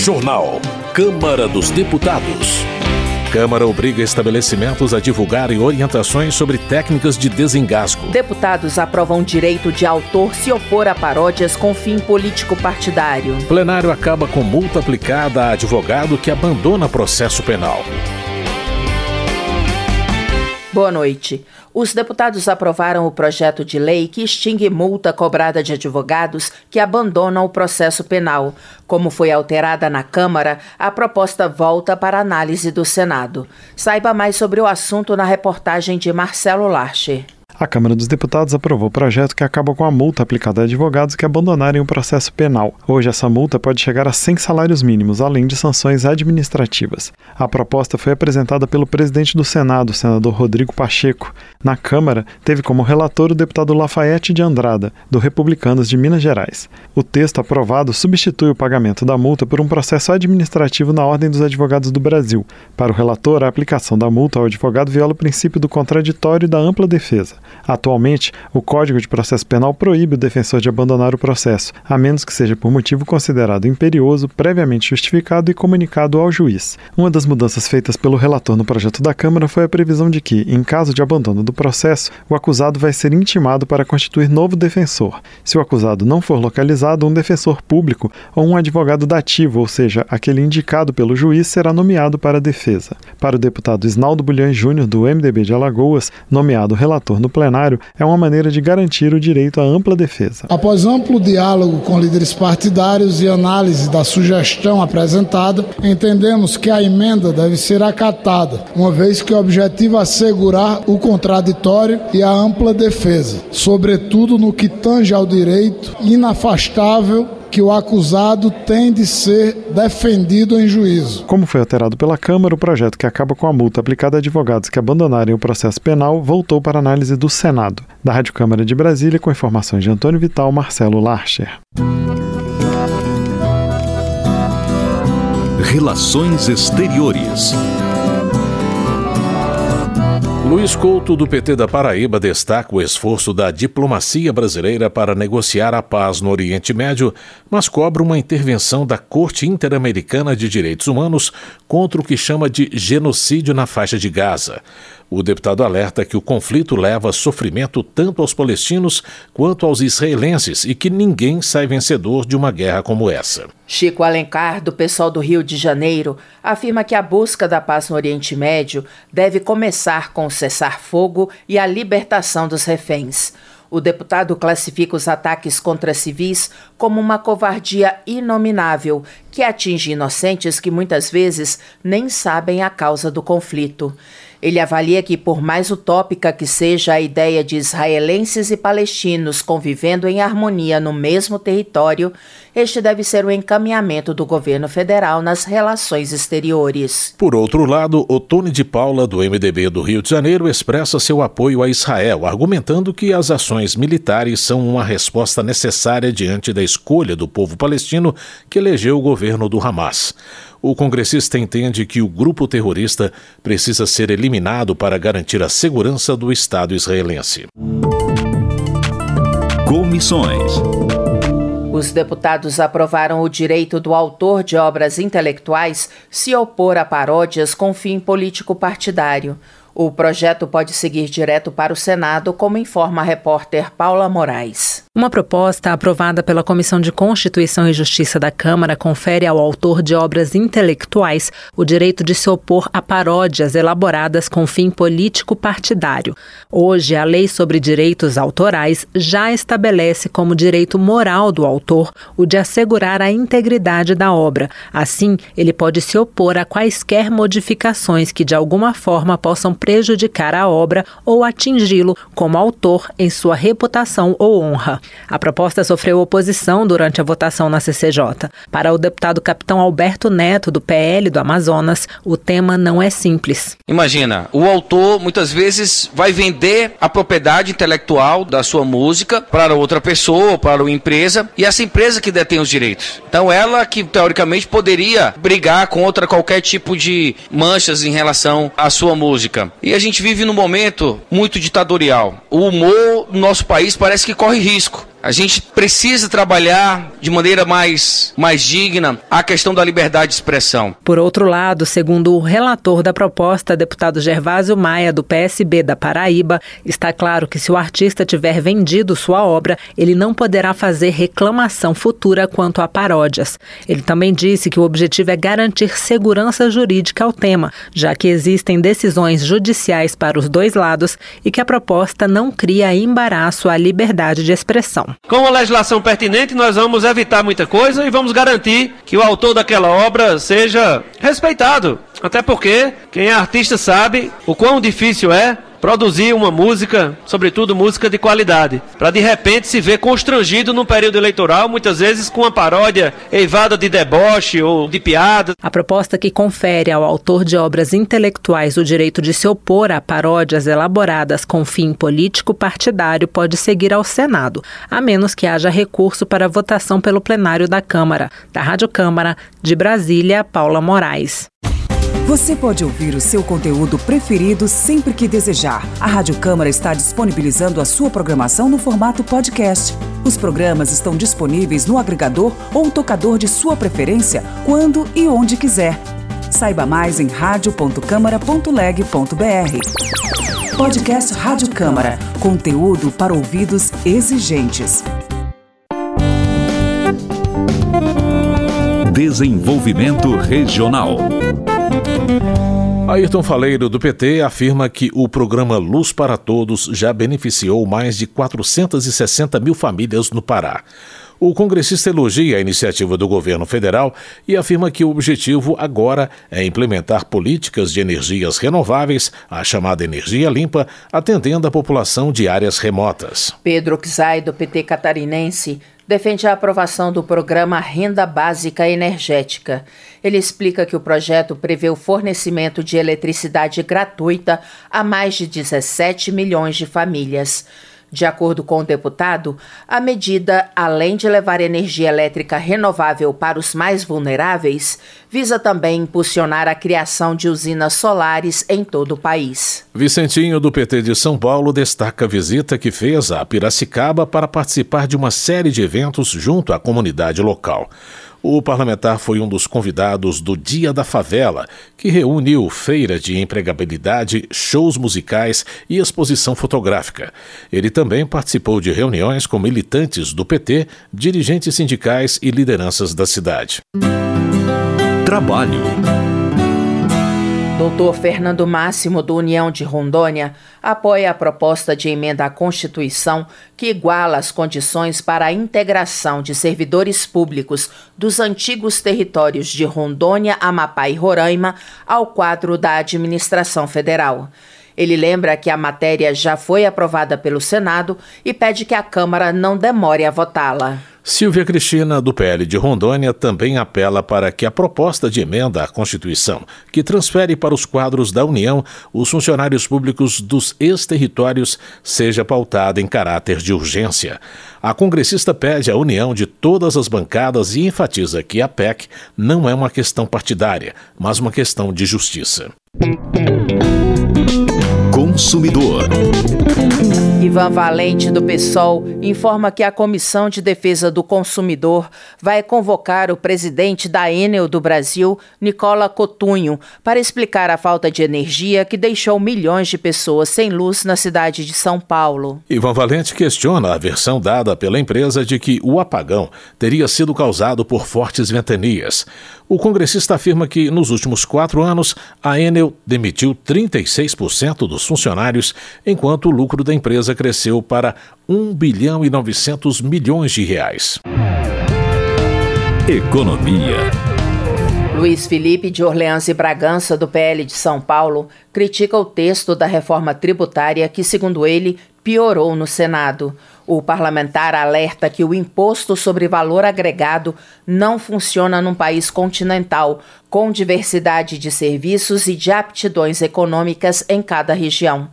Jornal. Câmara dos Deputados. Câmara obriga estabelecimentos a divulgarem orientações sobre técnicas de desengasgo. Deputados aprovam direito de autor se opor a paródias com fim político partidário. Plenário acaba com multa aplicada a advogado que abandona processo penal. Boa noite. Os deputados aprovaram o projeto de lei que extingue multa cobrada de advogados que abandonam o processo penal. Como foi alterada na Câmara, a proposta volta para análise do Senado. Saiba mais sobre o assunto na reportagem de Marcelo Larcher. A Câmara dos Deputados aprovou o projeto que acaba com a multa aplicada a advogados que abandonarem o processo penal. Hoje, essa multa pode chegar a 100 salários mínimos, além de sanções administrativas. A proposta foi apresentada pelo presidente do Senado, senador Rodrigo Pacheco. Na Câmara, teve como relator o deputado Lafayette de Andrada, do Republicanos de Minas Gerais. O texto aprovado substitui o pagamento da multa por um processo administrativo na Ordem dos Advogados do Brasil. Para o relator, a aplicação da multa ao advogado viola o princípio do contraditório e da ampla defesa. Atualmente, o Código de Processo Penal proíbe o defensor de abandonar o processo, a menos que seja por motivo considerado imperioso, previamente justificado e comunicado ao juiz. Uma das mudanças feitas pelo relator no projeto da Câmara foi a previsão de que, em caso de abandono do processo, o acusado vai ser intimado para constituir novo defensor. Se o acusado não for localizado, um defensor público ou um advogado dativo, ou seja, aquele indicado pelo juiz, será nomeado para a defesa. Para o deputado Isnaldo Bulhões Júnior, do MDB de Alagoas, nomeado relator no plenário é uma maneira de garantir o direito à ampla defesa. Após amplo diálogo com líderes partidários e análise da sugestão apresentada, entendemos que a emenda deve ser acatada, uma vez que o objetivo é assegurar o contraditório e a ampla defesa, sobretudo no que tange ao direito inafastável que o acusado tem de ser defendido em juízo. Como foi alterado pela Câmara, o projeto que acaba com a multa aplicada a advogados que abandonarem o processo penal voltou para análise do Senado. Da Rádio Câmara de Brasília, com informações de Antônio Vital, Marcelo Larcher. Relações Exteriores. Luiz Couto, do PT da Paraíba, destaca o esforço da diplomacia brasileira para negociar a paz no Oriente Médio, mas cobra uma intervenção da Corte Interamericana de Direitos Humanos contra o que chama de genocídio na faixa de Gaza. O deputado alerta que o conflito leva sofrimento tanto aos palestinos quanto aos israelenses e que ninguém sai vencedor de uma guerra como essa. Chico Alencar, do pessoal do Rio de Janeiro, afirma que a busca da paz no Oriente Médio deve começar com o cessar-fogo e a libertação dos reféns. O deputado classifica os ataques contra civis como uma covardia inominável que atinge inocentes que muitas vezes nem sabem a causa do conflito. Ele avalia que, por mais utópica que seja a ideia de israelenses e palestinos convivendo em harmonia no mesmo território, este deve ser o encaminhamento do governo federal nas relações exteriores. Por outro lado, Otone de Paula, do MDB do Rio de Janeiro, expressa seu apoio a Israel, argumentando que as ações militares são uma resposta necessária diante da escolha do povo palestino que elegeu o governo do Hamas. O congressista entende que o grupo terrorista precisa ser eliminado para garantir a segurança do Estado israelense. Comissões. Os deputados aprovaram o direito do autor de obras intelectuais se opor a paródias com fim político partidário. O projeto pode seguir direto para o Senado, como informa a repórter Paula Moraes. Uma proposta aprovada pela Comissão de Constituição e Justiça da Câmara confere ao autor de obras intelectuais o direito de se opor a paródias elaboradas com fim político partidário. Hoje, a Lei sobre Direitos Autorais já estabelece como direito moral do autor o de assegurar a integridade da obra. Assim, ele pode se opor a quaisquer modificações que de alguma forma possam prejudicar a obra ou atingi-lo como autor em sua reputação ou honra. A proposta sofreu oposição durante a votação na CCJ. Para o deputado capitão Alberto Neto, do PL do Amazonas, o tema não é simples. Imagina, o autor muitas vezes vai vender a propriedade intelectual da sua música para outra pessoa, para uma empresa, e essa empresa que detém os direitos. Então ela que teoricamente poderia brigar contra qualquer tipo de manchas em relação à sua música. E a gente vive num momento muito ditatorial. O humor no nosso país parece que corre risco. A gente precisa trabalhar de maneira mais, mais digna a questão da liberdade de expressão. Por outro lado, segundo o relator da proposta, deputado Gervásio Maia, do PSB da Paraíba, está claro que se o artista tiver vendido sua obra, ele não poderá fazer reclamação futura quanto a paródias. Ele também disse que o objetivo é garantir segurança jurídica ao tema, já que existem decisões judiciais para os dois lados e que a proposta não cria embaraço à liberdade de expressão. Com a legislação pertinente, nós vamos evitar muita coisa e vamos garantir que o autor daquela obra seja respeitado. Até porque quem é artista sabe o quão difícil é produzir uma música, sobretudo música de qualidade, para de repente se ver constrangido num período eleitoral, muitas vezes com uma paródia eivada de deboche ou de piada. A proposta que confere ao autor de obras intelectuais o direito de se opor a paródias elaboradas com fim político partidário pode seguir ao Senado, a menos que haja recurso para votação pelo plenário da Câmara. Da Rádio Câmara, de Brasília, Paula Moraes. Você pode ouvir o seu conteúdo preferido sempre que desejar. A Rádio Câmara está disponibilizando a sua programação no formato podcast. Os programas estão disponíveis no agregador ou tocador de sua preferência, quando e onde quiser. Saiba mais em radio.câmara.leg.br. Podcast Rádio Câmara. Conteúdo para ouvidos exigentes. Desenvolvimento Regional. Ayrton Faleiro, do PT, afirma que o programa Luz para Todos já beneficiou mais de 460 mil famílias no Pará. O congressista elogia a iniciativa do governo federal e afirma que o objetivo agora é implementar políticas de energias renováveis, a chamada energia limpa, atendendo a população de áreas remotas. Pedro Xay, do PT catarinense, defende a aprovação do programa Renda Básica Energética. Ele explica que o projeto prevê o fornecimento de eletricidade gratuita a mais de 17 milhões de famílias. De acordo com o deputado, a medida, além de levar energia elétrica renovável para os mais vulneráveis, visa também impulsionar a criação de usinas solares em todo o país. Vicentinho, do PT de São Paulo, destaca a visita que fez a Piracicaba para participar de uma série de eventos junto à comunidade local. O parlamentar foi um dos convidados do Dia da Favela, que reuniu feira de empregabilidade, shows musicais e exposição fotográfica. Ele também participou de reuniões com militantes do PT, dirigentes sindicais e lideranças da cidade. Trabalho. Doutor Fernando Máximo, do União de Rondônia, apoia a proposta de emenda à Constituição que iguala as condições para a integração de servidores públicos dos antigos territórios de Rondônia, Amapá e Roraima ao quadro da administração federal. Ele lembra que a matéria já foi aprovada pelo Senado e pede que a Câmara não demore a votá-la. Silvia Cristina, do PL de Rondônia, também apela para que a proposta de emenda à Constituição, que transfere para os quadros da União os funcionários públicos dos ex-territórios, seja pautada em caráter de urgência. A congressista pede a união de todas as bancadas e enfatiza que a PEC não é uma questão partidária, mas uma questão de justiça. Consumidor. Ivan Valente, do PSOL, informa que a Comissão de Defesa do Consumidor vai convocar o presidente da Enel do Brasil, Nicola Cotunho, para explicar a falta de energia que deixou milhões de pessoas sem luz na cidade de São Paulo. Ivan Valente questiona a versão dada pela empresa de que o apagão teria sido causado por fortes ventanias. O congressista afirma que, nos últimos quatro anos, a Enel demitiu 36% dos funcionários, enquanto o lucro da empresa cresceu para 1 bilhão e 900 milhões de reais. Economia. Luiz Felipe de Orleans e Bragança, do PL de São Paulo, critica o texto da reforma tributária que, segundo ele, piorou no Senado. O parlamentar alerta que o imposto sobre valor agregado não funciona num país continental, com diversidade de serviços e de aptidões econômicas em cada região.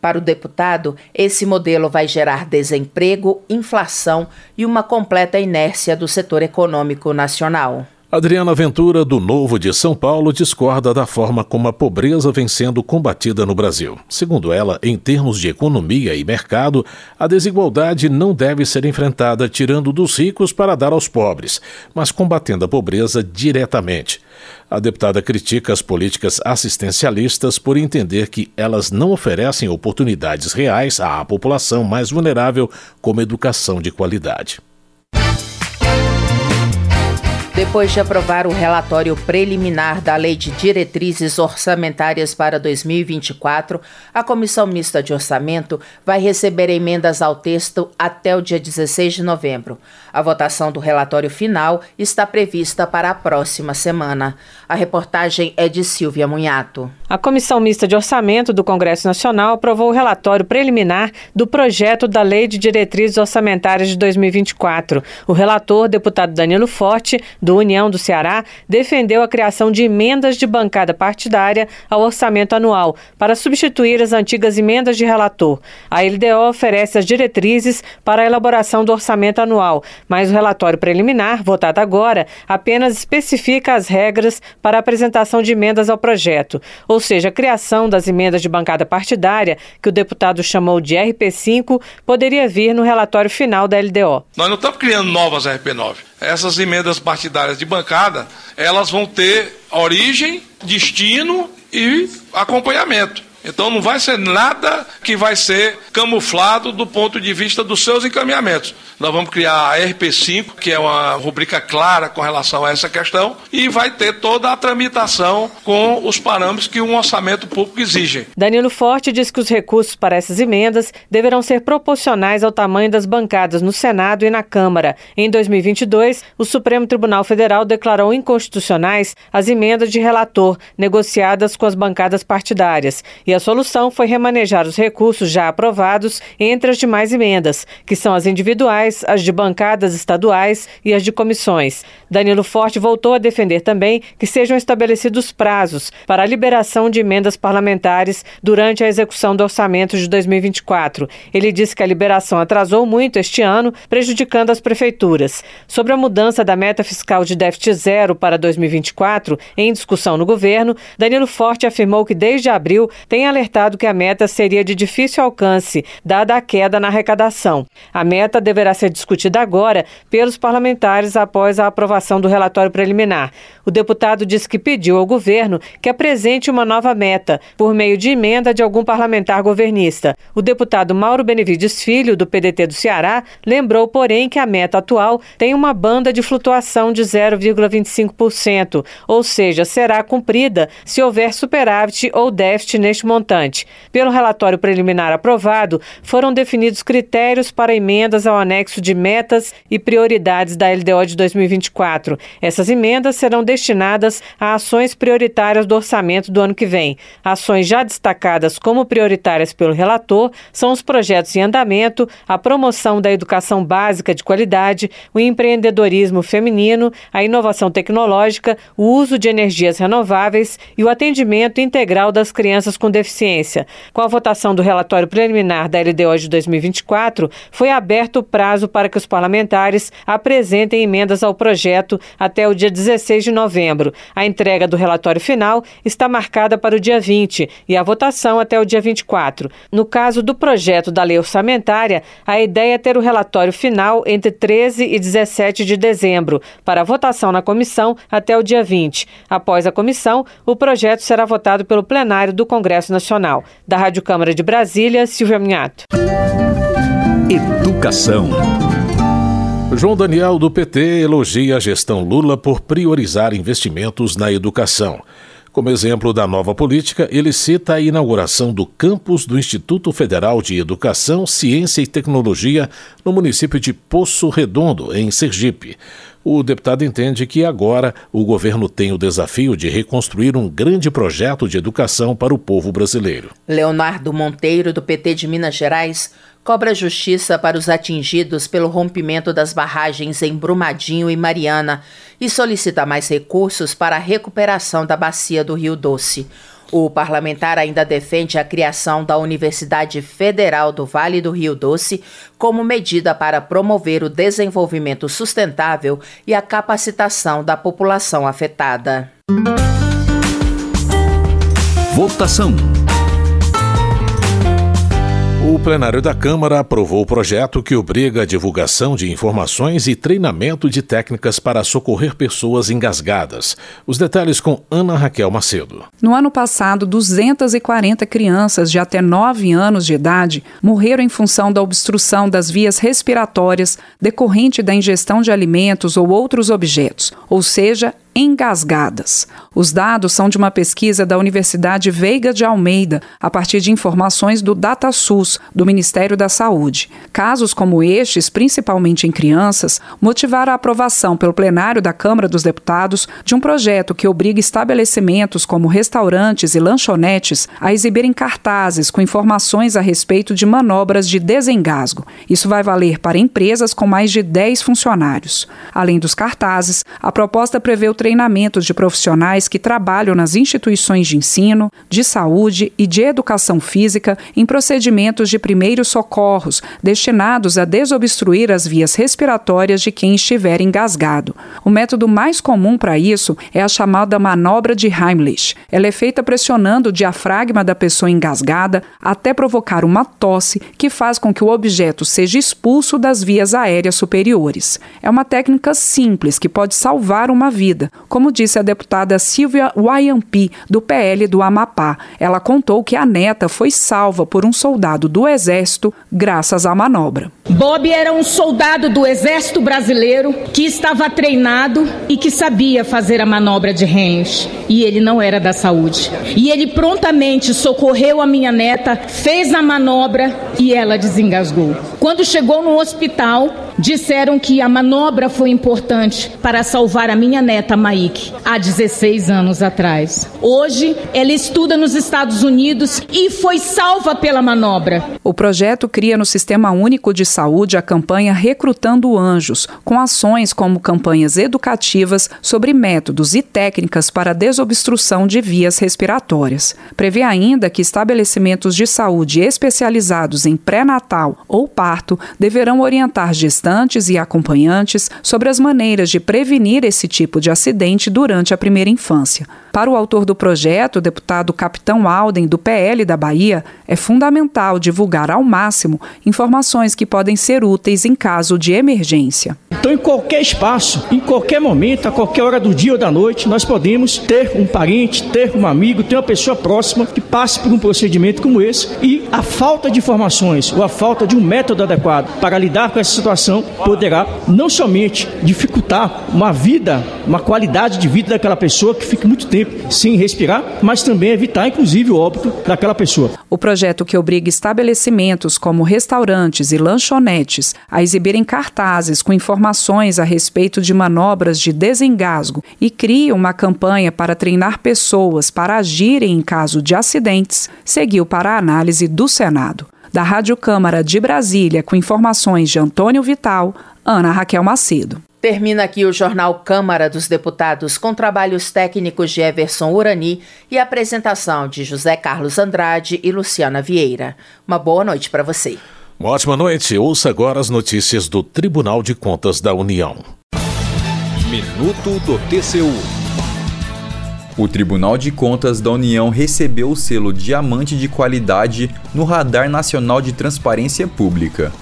Para o deputado, esse modelo vai gerar desemprego, inflação e uma completa inércia do setor econômico nacional. Adriana Ventura, do Novo de São Paulo, discorda da forma como a pobreza vem sendo combatida no Brasil. Segundo ela, em termos de economia e mercado, a desigualdade não deve ser enfrentada tirando dos ricos para dar aos pobres, mas combatendo a pobreza diretamente. A deputada critica as políticas assistencialistas por entender que elas não oferecem oportunidades reais à população mais vulnerável, como educação de qualidade. Depois de aprovar o relatório preliminar da Lei de Diretrizes Orçamentárias para 2024, a Comissão Mista de Orçamento vai receber emendas ao texto até o dia 16 de novembro. A votação do relatório final está prevista para a próxima semana. A reportagem é de Silvia Munhato. A Comissão Mista de Orçamento do Congresso Nacional aprovou o relatório preliminar do projeto da Lei de Diretrizes Orçamentárias de 2024. O relator, deputado Danilo Forte, do União do Ceará, defendeu a criação de emendas de bancada partidária ao orçamento anual, para substituir as antigas emendas de relator. A LDO oferece as diretrizes para a elaboração do orçamento anual, mas o relatório preliminar, votado agora, apenas especifica as regras para a apresentação de emendas ao projeto, ou seja, a criação das emendas de bancada partidária, que o deputado chamou de RP5, poderia vir no relatório final da LDO. Nós não estamos criando novas RP9 essas emendas partidárias de bancada, elas vão ter origem, destino e acompanhamento. Então não vai ser nada que vai ser camuflado do ponto de vista dos seus encaminhamentos. Nós vamos criar a RP5, que é uma rubrica clara com relação a essa questão, e vai ter toda a tramitação com os parâmetros que um orçamento público exige. Danilo Forte diz que os recursos para essas emendas deverão ser proporcionais ao tamanho das bancadas no Senado e na Câmara. Em 2022, o Supremo Tribunal Federal declarou inconstitucionais as emendas de relator negociadas com as bancadas partidárias, e a solução foi remanejar os recursos já aprovados entre as demais emendas, que são as individuais as de bancadas estaduais e as de comissões. Danilo Forte voltou a defender também que sejam estabelecidos prazos para a liberação de emendas parlamentares durante a execução do orçamento de 2024. Ele disse que a liberação atrasou muito este ano, prejudicando as prefeituras. Sobre a mudança da meta fiscal de déficit zero para 2024, em discussão no governo, Danilo Forte afirmou que desde abril tem alertado que a meta seria de difícil alcance, dada a queda na arrecadação. A meta deverá ser discutida agora pelos parlamentares após a aprovação do relatório preliminar. O deputado disse que pediu ao governo que apresente uma nova meta por meio de emenda de algum parlamentar governista. O deputado Mauro Benevides Filho, do PDT do Ceará, lembrou, porém, que a meta atual tem uma banda de flutuação de 0,25%, ou seja, será cumprida se houver superávit ou déficit neste montante. Pelo relatório preliminar aprovado, foram definidos critérios para emendas ao anexo de metas e prioridades da LDO de 2024. Essas emendas serão destinadas a ações prioritárias do orçamento do ano que vem. Ações já destacadas como prioritárias pelo relator são os projetos em andamento, a promoção da educação básica de qualidade, o empreendedorismo feminino, a inovação tecnológica, o uso de energias renováveis e o atendimento integral das crianças com deficiência. Com a votação do relatório preliminar da LDO de 2024, foi aberto o prazo para que os parlamentares apresentem emendas ao projeto até o dia 16 de novembro. A entrega do relatório final está marcada para o dia 20 e a votação até o dia 24. No caso do projeto da lei orçamentária, a ideia é ter o relatório final entre 13 e 17 de dezembro, para votação na comissão até o dia 20. Após a comissão, o projeto será votado pelo plenário do Congresso Nacional. Da Rádio Câmara de Brasília, Silvia Minhato. Educação. João Daniel, do PT, elogia a gestão Lula por priorizar investimentos na educação. Como exemplo da nova política, ele cita a inauguração do campus do Instituto Federal de Educação, Ciência e Tecnologia no município de Poço Redondo, em Sergipe. O deputado entende que agora o governo tem o desafio de reconstruir um grande projeto de educação para o povo brasileiro. Leonardo Monteiro, do PT de Minas Gerais, cobra justiça para os atingidos pelo rompimento das barragens em Brumadinho e Mariana e solicita mais recursos para a recuperação da bacia do Rio Doce. O parlamentar ainda defende a criação da Universidade Federal do Vale do Rio Doce como medida para promover o desenvolvimento sustentável e a capacitação da população afetada. Votação. Plenário da Câmara aprovou o projeto que obriga a divulgação de informações e treinamento de técnicas para socorrer pessoas engasgadas. Os detalhes com Ana Raquel Macedo. No ano passado, 240 crianças de até 9 anos de idade morreram em função da obstrução das vias respiratórias decorrente da ingestão de alimentos ou outros objetos, ou seja, engasgadas. Os dados são de uma pesquisa da Universidade Veiga de Almeida, a partir de informações do DataSUS, do Ministério da Saúde. Casos como estes, principalmente em crianças, motivaram a aprovação pelo plenário da Câmara dos Deputados de um projeto que obriga estabelecimentos como restaurantes e lanchonetes a exibirem cartazes com informações a respeito de manobras de desengasgo. Isso vai valer para empresas com mais de 10 funcionários. Além dos cartazes, a proposta prevê o treinamentos de profissionais que trabalham nas instituições de ensino, de saúde e de educação física em procedimentos de primeiros socorros destinados a desobstruir as vias respiratórias de quem estiver engasgado. O método mais comum para isso é a chamada manobra de Heimlich. Ela é feita pressionando o diafragma da pessoa engasgada até provocar uma tosse que faz com que o objeto seja expulso das vias aéreas superiores. É uma técnica simples que pode salvar uma vida, como disse a deputada Silvia Wayampi, do PL do Amapá. Ela contou que a neta foi salva por um soldado do Exército graças à manobra. Bob era um soldado do Exército Brasileiro que estava treinado e que sabia fazer a manobra de Rennes. E ele não era da saúde. E ele prontamente socorreu a minha neta, fez a manobra e ela desengasgou. Quando chegou no hospital, disseram que a manobra foi importante para salvar a minha neta Maik há 16 anos atrás. Hoje, ela estuda nos Estados Unidos e foi salva pela manobra. O projeto cria no Sistema Único de Saúde a campanha Recrutando Anjos, com ações como campanhas educativas sobre métodos e técnicas para desobstrução de vias respiratórias. Prevê ainda que estabelecimentos de saúde especializados em pré-natal ou parto deverão orientar gestantes e acompanhantes sobre as maneiras de prevenir esse tipo de acidente durante a primeira infância. Para o autor do projeto, o deputado Capitão Alden, do PL da Bahia, é fundamental divulgar ao máximo informações que podem ser úteis em caso de emergência. Então, em qualquer espaço, em qualquer momento, a qualquer hora do dia ou da noite, nós podemos ter um parente, ter um amigo, ter uma pessoa próxima que passe por um procedimento como esse e a falta de informações ou a falta de um método adequado para lidar com essa situação poderá não somente dificultar uma vida, uma qualidade de vida daquela pessoa que fique muito tempo sem respirar, mas também evitar, inclusive, o óbito daquela pessoa. O projeto que obriga estabelecimentos como restaurantes e lanchonetes a exibirem cartazes com informações a respeito de manobras de desengasgo e cria uma campanha para treinar pessoas para agirem em caso de acidentes, seguiu para a análise do Senado. Da Rádio Câmara de Brasília, com informações de Antônio Vital, Ana Raquel Macedo. Termina aqui o jornal Câmara dos Deputados com trabalhos técnicos de Everson Urani e apresentação de José Carlos Andrade e Luciana Vieira. Uma boa noite para você. Uma ótima noite. Ouça agora as notícias do Tribunal de Contas da União. Minuto do TCU. O Tribunal de Contas da União recebeu o selo Diamante de Qualidade no Radar Nacional de Transparência Pública.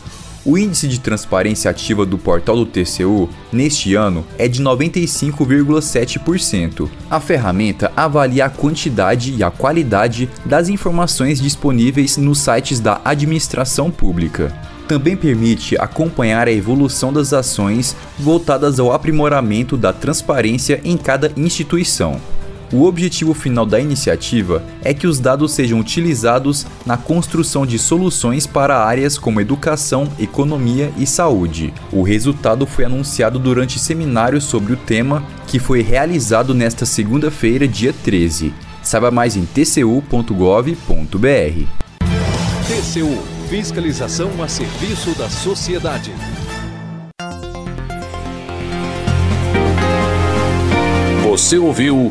O índice de transparência ativa do portal do TCU neste ano é de 95,7%. A ferramenta avalia a quantidade e a qualidade das informações disponíveis nos sites da administração pública. Também permite acompanhar a evolução das ações voltadas ao aprimoramento da transparência em cada instituição. O objetivo final da iniciativa é que os dados sejam utilizados na construção de soluções para áreas como educação, economia e saúde. O resultado foi anunciado durante seminário sobre o tema, que foi realizado nesta segunda-feira, dia 13. Saiba mais em tcu.gov.br. TCU Fiscalização a serviço da sociedade. Você ouviu